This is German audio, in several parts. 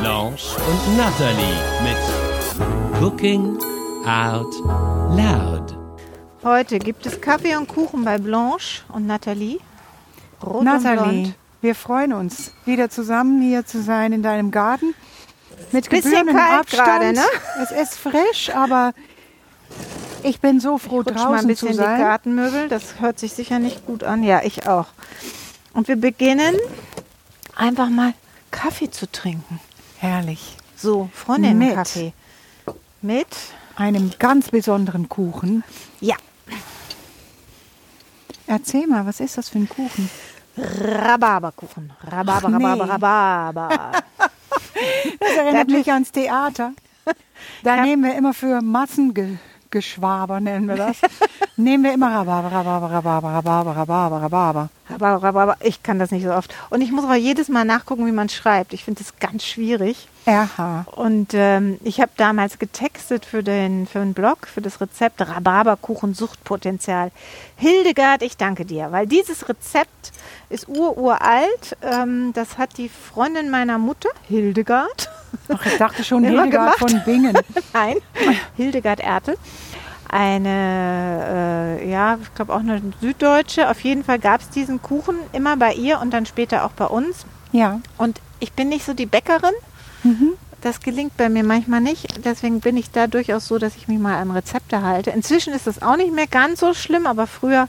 Blanche und Natalie mit Cooking Out Loud. Heute gibt es Kaffee und Kuchen bei Blanche und Nathalie. Rot blond. wir freuen uns, wieder zusammen hier zu sein in deinem Garten. Mit gebührendem Abstand. gerade, ne? Es ist frisch, aber ich bin so froh, Rutsch mal ein draußen bisschen zu die sein. Gartenmöbel. Das hört sich sicher nicht gut an. Ja, ich auch. Und wir beginnen einfach mal Kaffee zu trinken. Herrlich. So, Freundin Mit. Kaffee. Mit? Einem ganz besonderen Kuchen. Ja. Erzähl mal, was ist das für ein Kuchen? Rhabarberkuchen. Rhabarber, Ach, nee. Rhabarber, Rhabarber. Das erinnert mich ans Theater. Da nehmen wir immer für Massengeschwaber, nennen wir das. nehmen wir immer Rhabarber, Rhabarber, Rhabarber, Rhabarber, Rhabarber, Rhabarber. Ich kann das nicht so oft. Und ich muss aber jedes Mal nachgucken, wie man schreibt. Ich finde das ganz schwierig. Aha. Und ähm, ich habe damals getextet für den, für den Blog, für das Rezept Rhabarberkuchen Suchtpotenzial. Hildegard, ich danke dir, weil dieses Rezept ist ururalt. Ähm, das hat die Freundin meiner Mutter, Hildegard, Ach, ich dachte schon Hildegard gemacht. von Bingen. nein, Hildegard Ertel, eine, äh, ja, ich glaube auch eine Süddeutsche. Auf jeden Fall gab es diesen Kuchen immer bei ihr und dann später auch bei uns. Ja. Und ich bin nicht so die Bäckerin. Mhm. Das gelingt bei mir manchmal nicht. Deswegen bin ich da durchaus so, dass ich mich mal an Rezepte halte. Inzwischen ist das auch nicht mehr ganz so schlimm, aber früher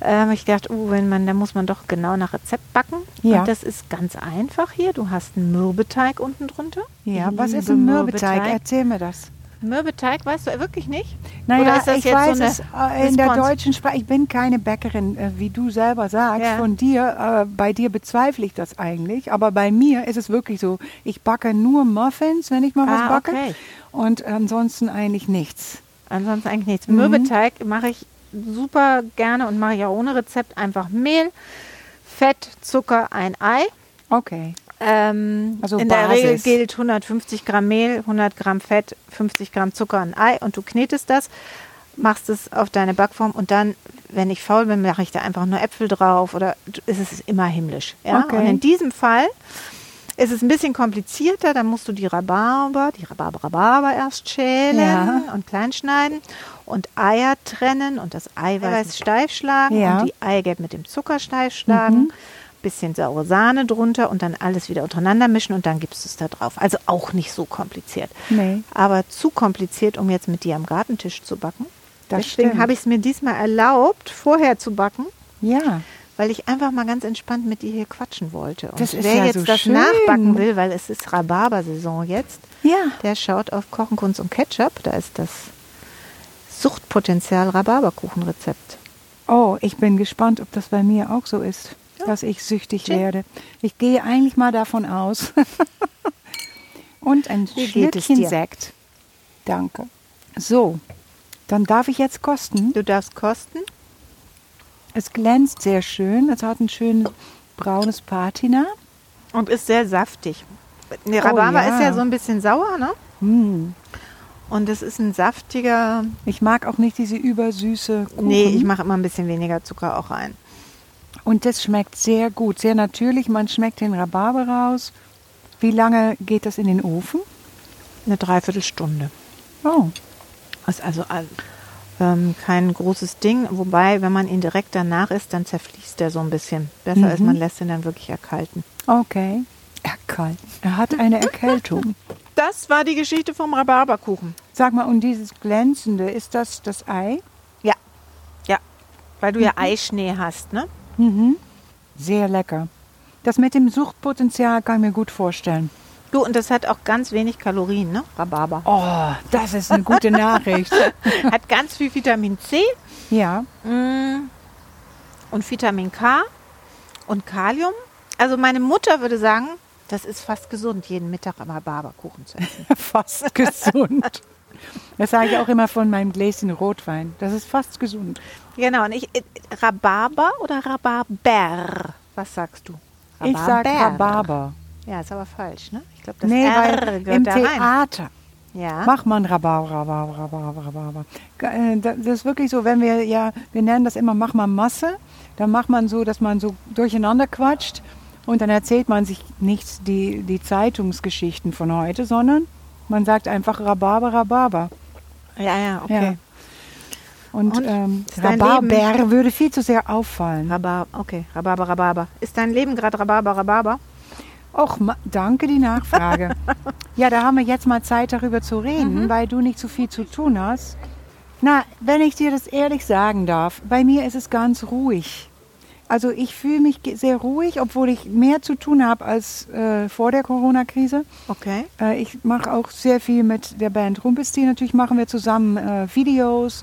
äh, habe ich gedacht, uh, wenn man, da muss man doch genau nach Rezept backen. Ja. Und das ist ganz einfach hier. Du hast einen Mürbeteig unten drunter. Ja, was ist ein Mürbeteig? Erzähl mir das. Mürbeteig, weißt du wirklich nicht? Naja, ich weiß so es äh, in der deutschen Sprache. Ich bin keine Bäckerin, äh, wie du selber sagst. Ja. Von dir, äh, bei dir bezweifle ich das eigentlich. Aber bei mir ist es wirklich so. Ich backe nur Muffins, wenn ich mal was Ah, backe. okay. Und ansonsten eigentlich nichts. Ansonsten eigentlich nichts. Mhm. Mürbeteig mache ich super gerne und mache ich auch ohne Rezept. Einfach Mehl, Fett, Zucker, ein Ei. Okay. Ähm, Also in der Regel Basis. gilt 150 Gramm Mehl, 100 Gramm Fett, 50 Gramm Zucker, ein Ei und du knetest das, machst es auf deine Backform und dann, wenn ich faul bin, mache ich da einfach nur Äpfel drauf oder ist es immer himmlisch. Ja? Okay. Und in diesem Fall ist es ein bisschen komplizierter, dann musst du die Rhabarber, die Rhabarber, Rhabarber erst schälen Ja. und klein schneiden und Eier trennen und das Eiweiß steif schlagen Ja. und die Eigelb mit dem Zucker steif schlagen bisschen saure Sahne drunter und dann alles wieder untereinander mischen und dann gibst du es da drauf. Also auch nicht so kompliziert. Nee. Aber zu kompliziert, um jetzt mit dir am Gartentisch zu backen. Das Deswegen habe ich es mir diesmal erlaubt, vorher zu backen, Ja. weil ich einfach mal ganz entspannt mit dir hier quatschen wollte. Und Das ist wer ja jetzt so das schön. nachbacken will, weil es ist Rhabarbersaison jetzt, Ja. der schaut auf Kochen, Kunst und Ketchup. Da ist das Suchtpotenzial Rhabarberkuchenrezept. Oh, ich bin gespannt, ob das bei mir auch so ist, dass ich süchtig Schön. werde. Ich gehe eigentlich mal davon aus. Und ein Wie Schlückchen? Sekt. Danke. So, dann darf ich jetzt kosten. Du darfst kosten. Es glänzt sehr schön. Es hat ein schönes braunes Patina. Und ist sehr saftig. Die Rhabarber Oh, ja. ist ja so ein bisschen sauer, ne? Hm. Und es ist ein saftiger. Ich mag auch nicht diese übersüße Kuchen. Nee, ich mache immer ein bisschen weniger Zucker auch rein. Und das schmeckt sehr gut, sehr natürlich. Man schmeckt den Rhabarber raus. Wie lange geht das in den Ofen? Eine Dreiviertelstunde. Oh, Ist also ähm, kein großes Ding. Wobei, wenn man ihn direkt danach isst, dann zerfließt er so ein bisschen. Besser ist, Mhm. man lässt ihn dann wirklich erkalten. okay. Erkalt. Er hat eine Erkältung. Das war die Geschichte vom Rhabarberkuchen. Sag mal, und dieses Glänzende, ist das das Ei? Ja. Ja. Weil du ja Eischnee hast, ne? Mhm. Sehr lecker. Das mit dem Suchtpotenzial kann ich mir gut vorstellen. Du, und das hat auch ganz wenig Kalorien, ne? Rhabarber. Oh, das ist eine gute Nachricht. Hat ganz viel Vitamin C ja, mm, und Vitamin K und Kalium. Also meine Mutter würde sagen, Das ist fast gesund, jeden Mittag Rhabarberkuchen zu essen. fast gesund. Das sage ich auch immer von meinem Gläschen Rotwein. Das ist fast gesund. genau, und ich, äh, Rhabarber oder Rhabarber? Was sagst du? Ich sage Rhabarber. Ja, ist aber falsch, ne? Ich glaube, das Nee, R weil im. Theater Ja. macht man Rhabarber, Rhabarber, Rhabarber, Rhabarber. Äh, Das ist wirklich so, wenn wir, ja, wir nennen das immer, mach mal Masse, dann macht man so, dass man so durcheinander quatscht und dann erzählt man sich nicht die, die Zeitungsgeschichten von heute, sondern man sagt einfach Rhabarber, Rhabarber. ja, ja, okay. Ja. Und, Und? ähm, Rhabarber würde viel zu sehr auffallen. Rhabarber, okay, Rhabarber, Rhabarber. Ist dein Leben gerade Rhabarber, Rhabarber? Och, danke die Nachfrage. ja, da haben wir jetzt mal Zeit darüber zu reden, weil du nicht so viel zu tun hast. Na, wenn ich dir das ehrlich sagen darf, bei mir ist es ganz ruhig. Also ich fühle mich sehr ruhig, obwohl ich mehr zu tun habe als äh, vor der Corona-Krise. Okay. Äh, ich mache auch sehr viel mit der Band Rumpelstil. Natürlich machen wir zusammen äh, Videos.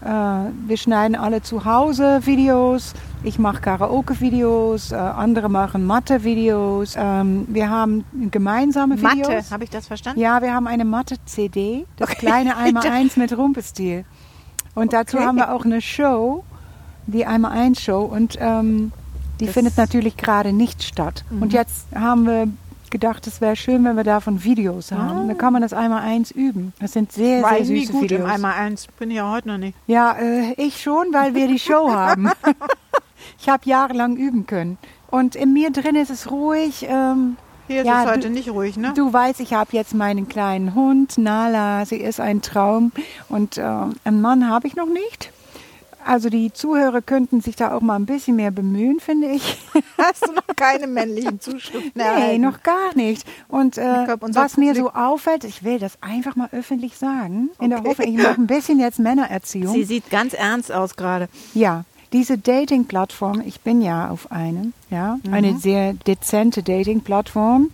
Äh, wir schneiden alle zu Hause Videos. Ich mache Karaoke-Videos. Äh, andere machen Mathe-Videos. Ähm, wir haben gemeinsame Videos. Mathe, habe ich das verstanden? Ja, wir haben eine Mathe-CD. Das kleine einmal eins mit Rumpelstil. Und dazu Okay. haben wir auch eine Show, die einmal eins Show. Und ähm, die Das- findet natürlich gerade nicht statt. Und jetzt haben wir gedacht, es wäre schön, wenn wir davon Videos haben. Da kann man das einmal eins üben. Das sind sehr, War sehr nie süße gut Videos. im einmal eins. Bin ich ja heute noch nicht. Ja, äh, ich schon, weil wir die Show haben. ich habe jahrelang üben können. Und in mir drin ist es ruhig. Ähm, Hier Ja, ist es heute du- nicht ruhig, ne? Du weißt, ich habe jetzt meinen kleinen Hund, Nala, sie ist ein Traum und äh, einen Mann habe ich noch nicht. Also die Zuhörer könnten sich da auch mal ein bisschen mehr bemühen, finde ich. Hast du noch keine männlichen Zuschriften nee, erhalten? noch gar nicht. Und äh, glaub, was mir so auffällt, ich will das einfach mal öffentlich sagen, in der Okay. Hoffnung, ich mache ein bisschen jetzt Männererziehung. Sie sieht ganz ernst aus gerade. Ja, diese Dating-Plattform, ich bin ja auf einem, ja, Mhm. eine sehr dezente Dating-Plattform,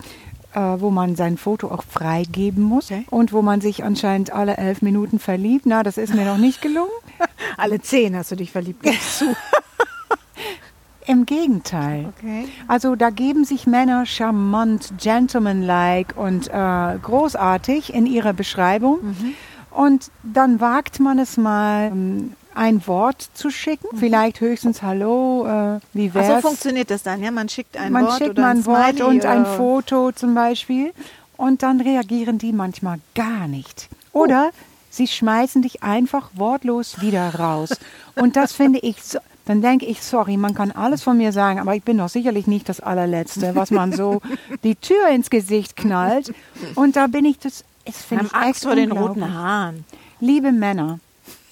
wo man sein Foto auch freigeben muss Okay. und wo man sich anscheinend alle elf Minuten verliebt. Na, das ist mir noch nicht gelungen. Alle zehn hast du dich verliebt. Zu. Im Gegenteil. Okay. Also da geben sich Männer charmant, gentlemanlike und äh, großartig in ihrer Beschreibung. Mhm. Und dann wagt man es mal, ähm, ein Wort zu schicken. Vielleicht höchstens Hallo, äh, wie Mhm. Wär's? so funktioniert das dann, ja? Man schickt ein man Wort schickt oder ein ein Wort und ein oder- Foto zum Beispiel. Und dann reagieren die manchmal gar nicht. Oder sie schmeißen dich einfach wortlos wieder raus. Und das finde ich so. Dann denke ich, sorry, man kann alles von mir sagen, aber ich bin doch sicherlich nicht das allerletzte, was man so die Tür ins Gesicht knallt. Und da bin ich das, Wir finde ich Angst vor den roten Haaren. Liebe Männer,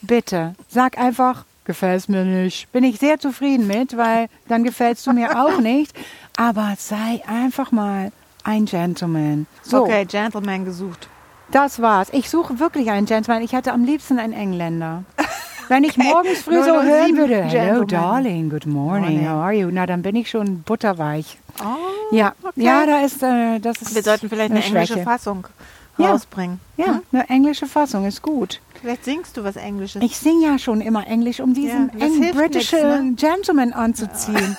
bitte, sag einfach, gefällt's mir nicht. Bin ich sehr zufrieden mit, weil dann gefällst du mir auch nicht. Aber sei einfach mal ein Gentleman. So, Okay, Gentleman gesucht. das war's. Ich suche wirklich einen Gentleman. Ich hätte am liebsten einen Engländer. Wenn ich morgens früh so 007 hören würde, hello darling, good morning, Morning. how are you? Na, dann bin ich schon butterweich. Oh, Ja, okay. ja, da ist, äh, das ist Wir sollten vielleicht eine, englische Schwäche. Fassung Ja. rausbringen. Ja, eine englische Fassung ist gut. Vielleicht singst du was Englisches. Ich singe ja schon immer Englisch, um diesen Ja, engen britischen nix, Gentleman anzuziehen.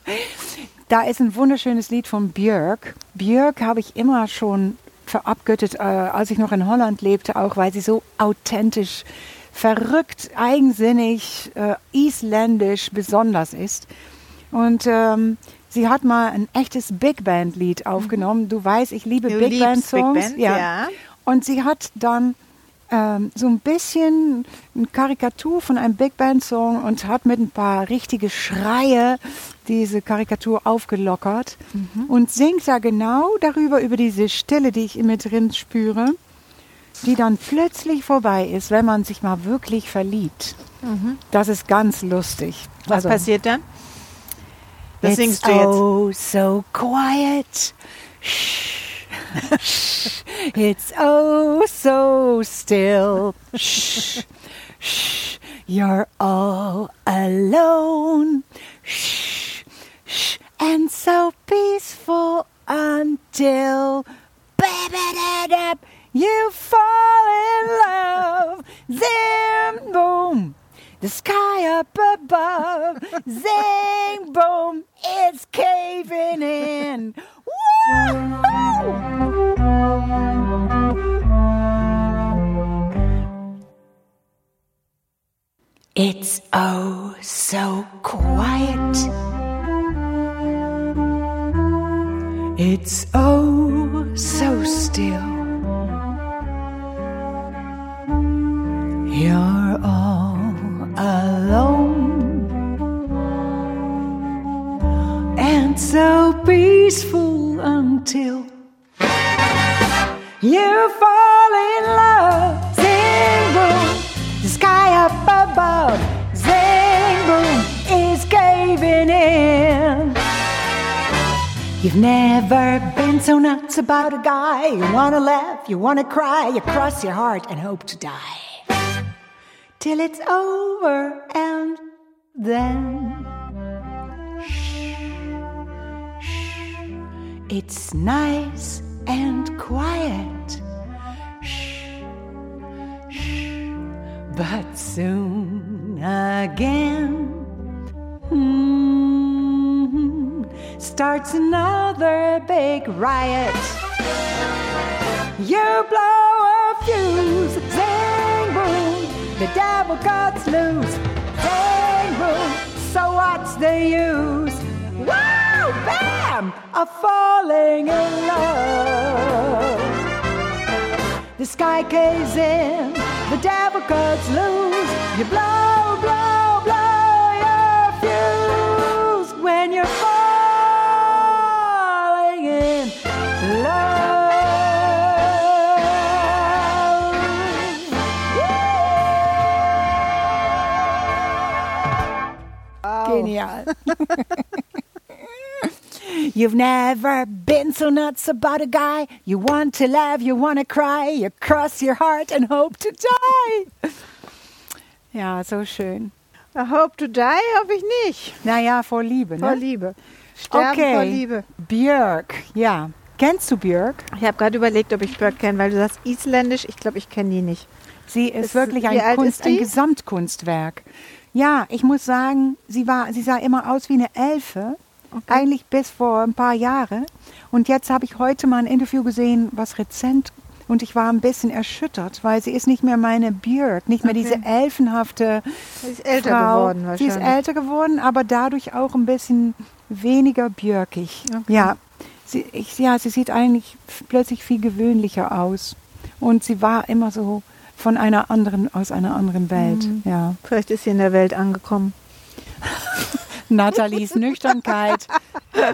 da ist ein wunderschönes Lied von Björk. Björk habe ich immer schon verabgöttet, äh, als ich noch in Holland lebte, auch weil sie so authentisch, verrückt, eigensinnig, äh, isländisch besonders ist. Und ähm, sie hat mal ein echtes Big Band Lied aufgenommen. Du weißt, ich liebe Du Big Band Big Songs. Band, ja. Und sie hat dann ähm, so ein bisschen eine Karikatur von einem Big Band Song und hat mit ein paar richtige Schreie diese Karikatur aufgelockert und singt da genau darüber, über diese Stille, die ich in mir drin spüre, die dann plötzlich vorbei ist, wenn man sich mal wirklich verliebt. Das ist ganz lustig. was Also, passiert dann? Das singst du jetzt. Oh, so quiet. Shh. It's oh so still. Shh. Shh. You're all alone. Shh. Shh. And so peaceful until you fall in love. Then boom. The sky up above, zing boom, it's caving in. It's oh so quiet. It's oh so still. You're all alone so peaceful until you fall in love. Zing boom, the sky up above. Zing boom is caving in. You've never been so nuts about a guy. You wanna laugh, you wanna cry, you cross your heart and hope to die. Till it's over and then. It's nice and quiet. Shh, shh, but soon again. hmm, starts another big riot. You blow a fuse, zing boom, the devil cuts loose, zing boom. So what's the use? Wow, bam, of falling in love. The sky caves in, the devil cuts loose. You blow, blow, blow your fuse when you're falling in love. Genial. You've never been so nuts about a guy. You want to laugh, you want to cry, you cross your heart and hope to die. Ja, so schön. I hope to die hoffe ich nicht. Naja, vor Liebe, Vor ne? Liebe. Sterben Okay. vor Liebe. Björk, ja. Kennst du Björk? Ich habe gerade überlegt, ob ich Bird kenne, weil du sagst isländisch. Ich glaube, ich kenne die nicht. Sie ist, Ist- wirklich ein, Kunst, ein Gesamtkunstwerk. Ja, ich muss sagen, sie, war, sie sah immer aus wie eine Elfe. Eigentlich bis vor ein paar Jahren. Und jetzt habe ich heute mal ein Interview gesehen, was rezent. Und ich war ein bisschen erschüttert, weil sie ist nicht mehr meine Björk, nicht mehr Okay. diese elfenhafte Sie ist älter Frau. geworden Sie ist wahrscheinlich. älter geworden, aber dadurch auch ein bisschen weniger björkig. Okay. Ja, sie, ich, ja, sie sieht eigentlich plötzlich viel gewöhnlicher aus. Und sie war immer so von einer anderen, aus einer anderen Welt. Mhm. Ja. Vielleicht ist sie in der Welt angekommen. Nathalies Nüchternkeit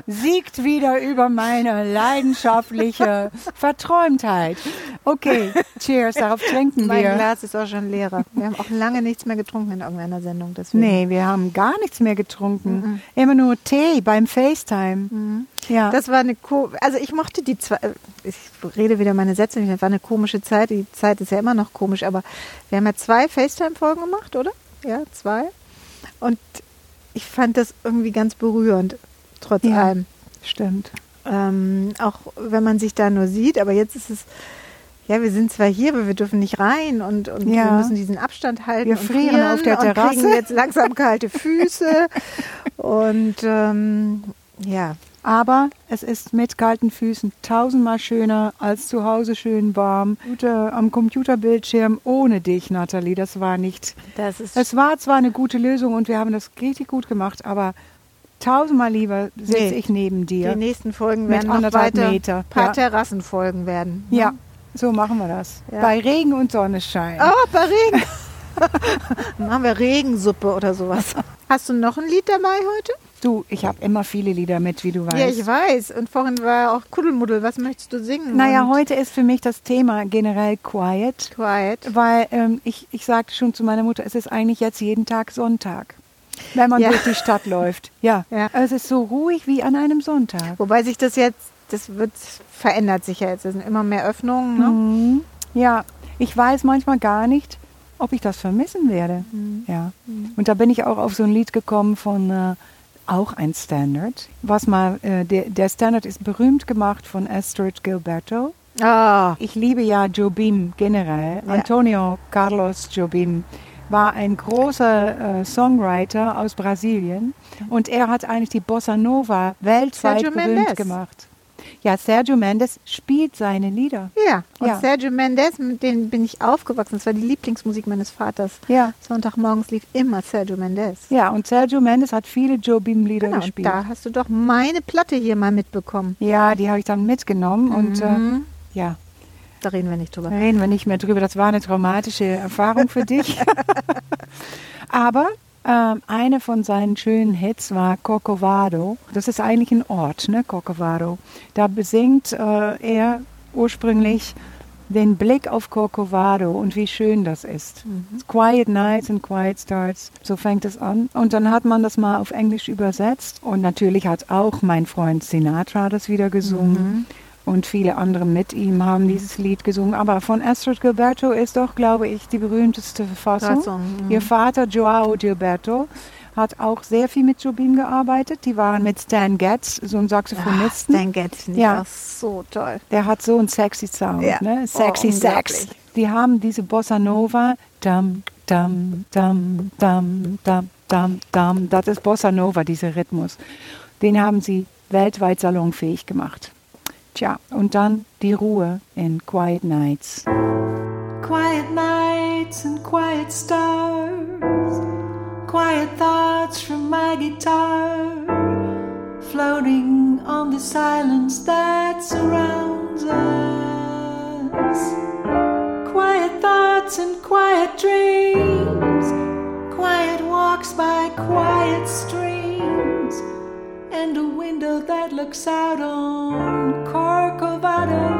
siegt wieder über meine leidenschaftliche Verträumtheit. Okay, cheers, darauf trinken Mein wir. Glas ist auch schon leerer. Wir haben auch lange nichts mehr getrunken in irgendeiner Sendung. Deswegen. Nee, wir haben gar nichts mehr getrunken. Immer nur Tee beim FaceTime. Ja. Das war eine ko also ich mochte die zwei ich rede wieder meine Sätze das war eine komische Zeit. Die Zeit ist ja immer noch komisch, aber wir haben ja zwei FaceTime Folgen gemacht, oder? Ja, zwei. Und ich fand das irgendwie ganz berührend trotz Ja. allem. Stimmt. Ähm, auch wenn man sich da nur sieht, aber jetzt ist es ja, wir sind zwar hier, aber wir dürfen nicht rein und, und Ja. wir müssen diesen Abstand halten. Wir und frieren auf der und Terrasse. kriegen jetzt langsam kalte Füße. und ähm, ja, Aber es ist mit kalten Füßen tausendmal schöner als zu Hause schön warm. Am Computerbildschirm ohne dich, Nathalie. Das war nicht. das ist Es war zwar eine gute Lösung und wir haben das richtig gut gemacht, aber tausendmal lieber sitze Nee. ich neben dir. Die nächsten Folgen Mit werden noch anderthalb weiter Meter, paar ja. Terrassenfolgen werden. Ja, so machen wir das. Ja. Bei Regen und Sonnenschein. Oh, bei Regen. Dann machen wir Regensuppe oder sowas. Hast du noch ein Lied dabei heute? Du, ich habe immer viele Lieder mit, wie du weißt. Ja, ich weiß. Und vorhin war auch Kuddelmuddel. Was möchtest du singen? Naja, Und heute ist für mich das Thema generell Quiet. Quiet. Weil ähm, ich, ich sagte schon zu meiner Mutter, es ist eigentlich jetzt jeden Tag Sonntag, wenn man Ja. durch die Stadt läuft. Ja. Ja. es ist so ruhig wie an einem Sonntag. Wobei sich das jetzt, das wird, verändert sich ja jetzt. Es sind immer mehr Öffnungen. Ne? Mhm. Ja, ich weiß manchmal gar nicht, ob ich das vermissen werde. Mhm. Ja. Und da bin ich auch auf so ein Lied gekommen von äh, auch ein Standard. Was mal, äh, der, der Standard ist berühmt gemacht von Astrid Gilberto. Ah, Ich liebe ja Jobim generell. Ja. Antonio Carlos Jobim war ein großer äh, Songwriter aus Brasilien und er hat eigentlich die Bossa Nova weltweit Sergio berühmt Mendes. gemacht. Ja, Sergio Mendes spielt seine Lieder. Ja, und Ja. Sergio Mendes, mit dem bin ich aufgewachsen. Das war die Lieblingsmusik meines Vaters. Ja. Sonntagmorgens lief immer Sergio Mendes. Ja, und Sergio Mendes hat viele Jobim-Lieder Genau, und gespielt. da hast du doch meine Platte hier mal mitbekommen. Ja, die habe ich dann mitgenommen und äh, Mhm. ja, Da reden wir nicht drüber. da reden wir nicht mehr drüber. Das war eine traumatische Erfahrung für dich. Aber ähm, eine von seinen schönen Hits war Corcovado. Das ist eigentlich ein Ort, ne, Corcovado. Da besingt äh, er ursprünglich den Blick auf Corcovado und wie schön das ist. Quiet Nights and Quiet Starts, so fängt es an. Und dann hat man das mal auf Englisch übersetzt und natürlich hat auch mein Freund Sinatra das wieder gesungen. Und viele andere mit ihm haben dieses Lied gesungen. Aber von Astrid Gilberto ist doch, glaube ich, die berühmteste Fassung. Fassung, mhm. Ihr Vater Joao Gilberto hat auch sehr viel mit Jobim gearbeitet. Die waren mit Stan Getz, so ein Saxophonisten. Stan Getz Ja. so toll. Der hat so einen sexy Sound, Ja. ne? Sexy Oh, Sex. unglaublich. Die haben diese Bossa Nova, dam, dam, dam, dam, dam, dam, dam. Das ist Bossa Nova, dieser Rhythmus. Den haben sie weltweit salonfähig gemacht. Tja, und dann die Ruhe in Quiet Nights. Quiet nights and quiet stars, quiet thoughts from my guitar, floating on the silence that surrounds us. Quiet thoughts and quiet dreams, quiet walks by quiet streams, and a window that looks out on Corcovado.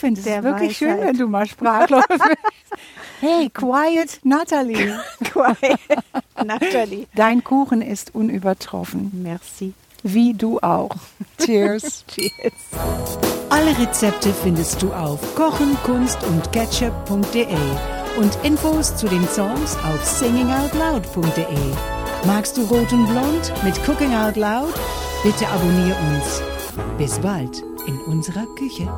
Finde es wirklich schön, Weisheit. wenn du mal sprachlos bist. Hey, quiet Natalie. Quiet. Nathalie. Dein Kuchen ist unübertroffen, Merci. wie du auch. Cheers. Cheers. Alle Rezepte findest du auf kochen, kunst und ketchup.de und Infos zu den Songs auf singingoutloud.de. Magst du Rot und Blond mit Cooking Out Loud? Bitte abonnier uns. Bis bald in unserer Küche.